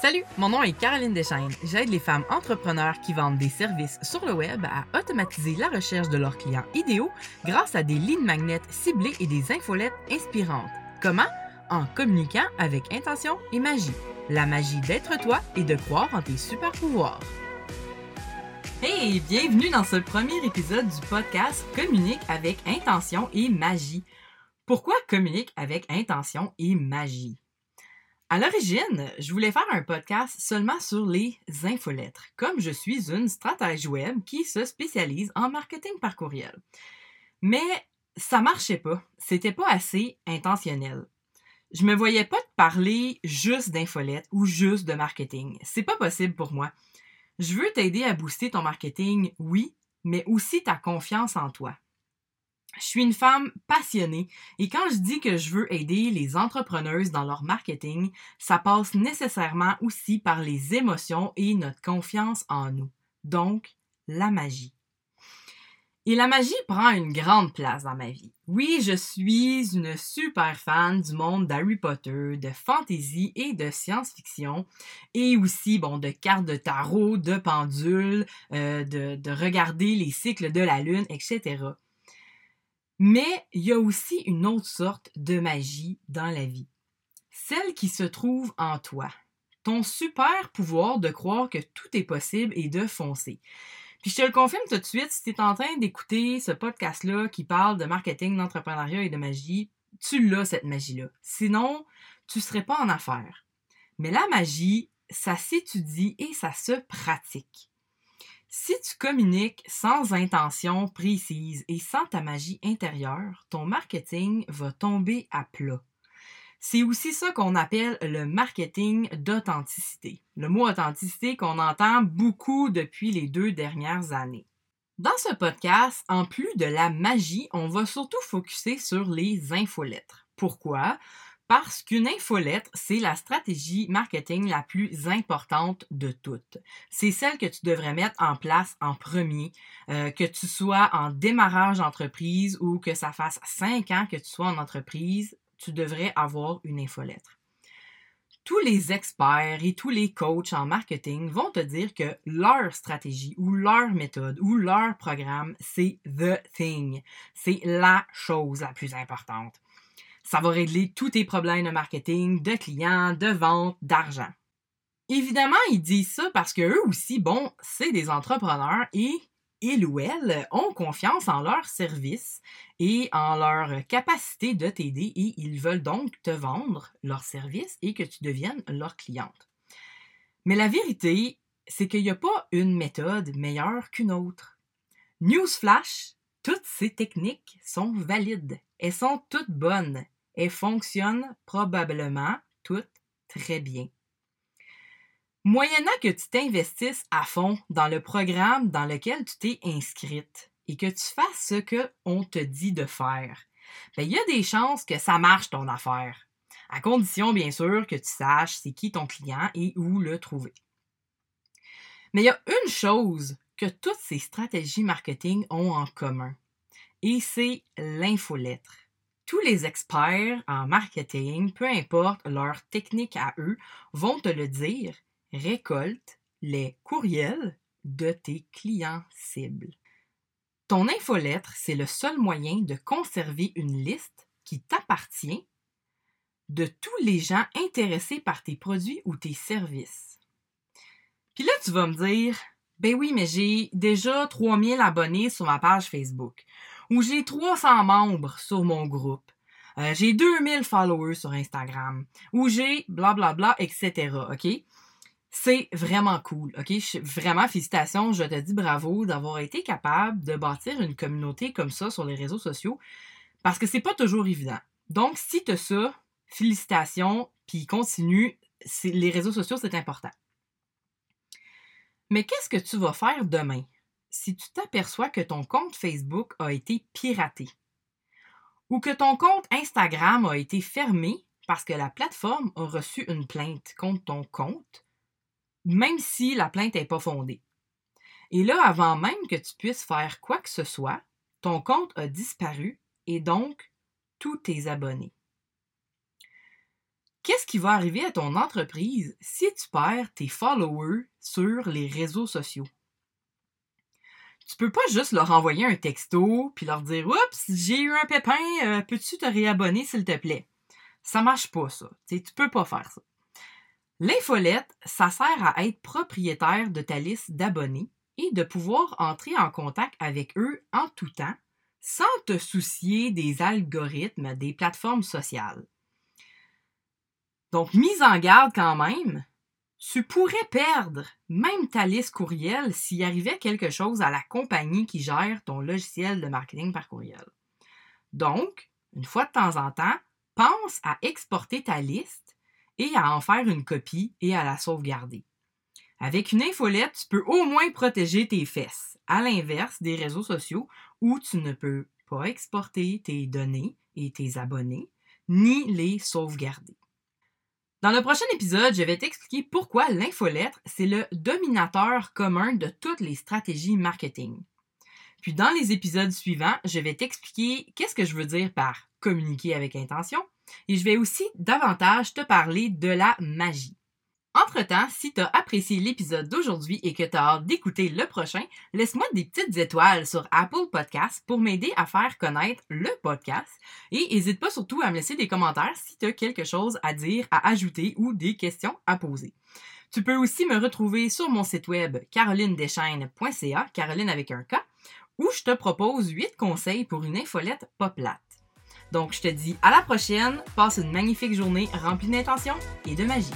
Salut, mon nom est Caroline Deschaines. J'aide les femmes entrepreneurs qui vendent des services sur le web à automatiser la recherche de leurs clients idéaux grâce à des lignes magnètes ciblées et des infolettes inspirantes. Comment? En communiquant avec intention et magie. La magie d'être toi et de croire en tes super pouvoirs. Hey, bienvenue dans ce premier épisode du podcast Communique avec intention et magie. Pourquoi communique avec intention et magie? À l'origine, je voulais faire un podcast seulement sur les infolettres, comme je suis une stratège web qui se spécialise en marketing par courriel. Mais ça marchait pas, c'était pas assez intentionnel. Je me voyais pas te parler juste d'infolettes ou juste de marketing. C'est pas possible pour moi. Je veux t'aider à booster ton marketing, oui, mais aussi ta confiance en toi. Je suis une femme passionnée et quand je dis que je veux aider les entrepreneuses dans leur marketing, ça passe nécessairement aussi par les émotions et notre confiance en nous. Donc, la magie. Et la magie prend une grande place dans ma vie. Oui, je suis une super fan du monde d'Harry Potter, de fantasy et de science-fiction, et aussi, bon, de cartes de tarot, de pendules, euh, de, de regarder les cycles de la lune, etc. Mais il y a aussi une autre sorte de magie dans la vie. Celle qui se trouve en toi. Ton super pouvoir de croire que tout est possible et de foncer. Puis je te le confirme tout de suite, si tu es en train d'écouter ce podcast-là qui parle de marketing, d'entrepreneuriat et de magie, tu l'as cette magie-là. Sinon, tu ne serais pas en affaires. Mais la magie, ça s'étudie et ça se pratique. Si tu communiques sans intention précise et sans ta magie intérieure, ton marketing va tomber à plat. C'est aussi ça qu'on appelle le marketing d'authenticité. Le mot authenticité qu'on entend beaucoup depuis les deux dernières années. Dans ce podcast, en plus de la magie, on va surtout focuser sur les infolettres. Pourquoi? Parce qu'une infolettre, c'est la stratégie marketing la plus importante de toutes. C'est celle que tu devrais mettre en place en premier, euh, que tu sois en démarrage d'entreprise ou que ça fasse cinq ans que tu sois en entreprise, tu devrais avoir une infolettre. Tous les experts et tous les coachs en marketing vont te dire que leur stratégie ou leur méthode ou leur programme, c'est the thing. C'est la chose la plus importante. Ça va régler tous tes problèmes de marketing, de clients, de vente, d'argent. Évidemment, ils disent ça parce que eux aussi, bon, c'est des entrepreneurs et ils ou elles ont confiance en leur service et en leur capacité de t'aider et ils veulent donc te vendre leur service et que tu deviennes leur cliente. Mais la vérité, c'est qu'il n'y a pas une méthode meilleure qu'une autre. Newsflash, toutes ces techniques sont valides. Elles sont toutes bonnes. Elles fonctionnent probablement toutes très bien. Moyennant que tu t'investisses à fond dans le programme dans lequel tu t'es inscrite et que tu fasses ce qu'on te dit de faire, ben, il y a des chances que ça marche ton affaire. À condition, bien sûr, que tu saches c'est qui ton client et où le trouver. Mais il y a une chose que toutes ces stratégies marketing ont en commun, et c'est l'infolettre. Tous les experts en marketing, peu importe leur technique à eux, vont te le dire, récolte les courriels de tes clients cibles. Ton infolettre, c'est le seul moyen de conserver une liste qui t'appartient de tous les gens intéressés par tes produits ou tes services. Puis là, tu vas me dire, ben oui, mais j'ai déjà 3000 abonnés sur ma page Facebook. Ou j'ai 300 membres sur mon groupe. Euh, j'ai 2000 followers sur Instagram. Ou j'ai blablabla, etc. OK? C'est vraiment cool, OK? vraiment, félicitations, je te dis bravo d'avoir été capable de bâtir une communauté comme ça sur les réseaux sociaux parce que c'est pas toujours évident. Donc, si tu as ça, félicitations, puis continue, les réseaux sociaux, c'est important. Mais qu'est-ce que tu vas faire demain? Si tu t'aperçois que ton compte Facebook a été piraté ou que ton compte Instagram a été fermé parce que la plateforme a reçu une plainte contre ton compte, même si la plainte n'est pas fondée. Et là, avant même que tu puisses faire quoi que ce soit, ton compte a disparu et donc tous tes abonnés. Qu'est-ce qui va arriver à ton entreprise si tu perds tes followers sur les réseaux sociaux? Tu peux pas juste leur envoyer un texto puis leur dire Oups, j'ai eu un pépin, euh, peux-tu te réabonner s'il te plaît? Ça marche pas, ça. Tu tu peux pas faire ça. L'infolette, ça sert à être propriétaire de ta liste d'abonnés et de pouvoir entrer en contact avec eux en tout temps sans te soucier des algorithmes des plateformes sociales. Donc, mise en garde quand même, tu pourrais perdre même ta liste courriel s'il arrivait quelque chose à la compagnie qui gère ton logiciel de marketing par courriel. Donc, une fois de temps en temps, pense à exporter ta liste et à en faire une copie et à la sauvegarder. Avec une infolette, tu peux au moins protéger tes fesses, à l'inverse des réseaux sociaux où tu ne peux pas exporter tes données et tes abonnés, ni les sauvegarder. Dans le prochain épisode, je vais t'expliquer pourquoi l'infolettre, c'est le dominateur commun de toutes les stratégies marketing. Puis dans les épisodes suivants, je vais t'expliquer qu'est-ce que je veux dire par communiquer avec intention et je vais aussi davantage te parler de la magie. Entre-temps, si tu as apprécié l'épisode d'aujourd'hui et que tu as hâte d'écouter le prochain, laisse-moi des petites étoiles sur Apple Podcasts pour m'aider à faire connaître le podcast. Et n'hésite pas surtout à me laisser des commentaires si tu as quelque chose à dire, à ajouter ou des questions à poser. Tu peux aussi me retrouver sur mon site web carolinedeschaines.ca, Caroline avec un où je te propose 8 conseils pour une infolette pas plate. Donc je te dis à la prochaine, passe une magnifique journée remplie d'intention et de magie.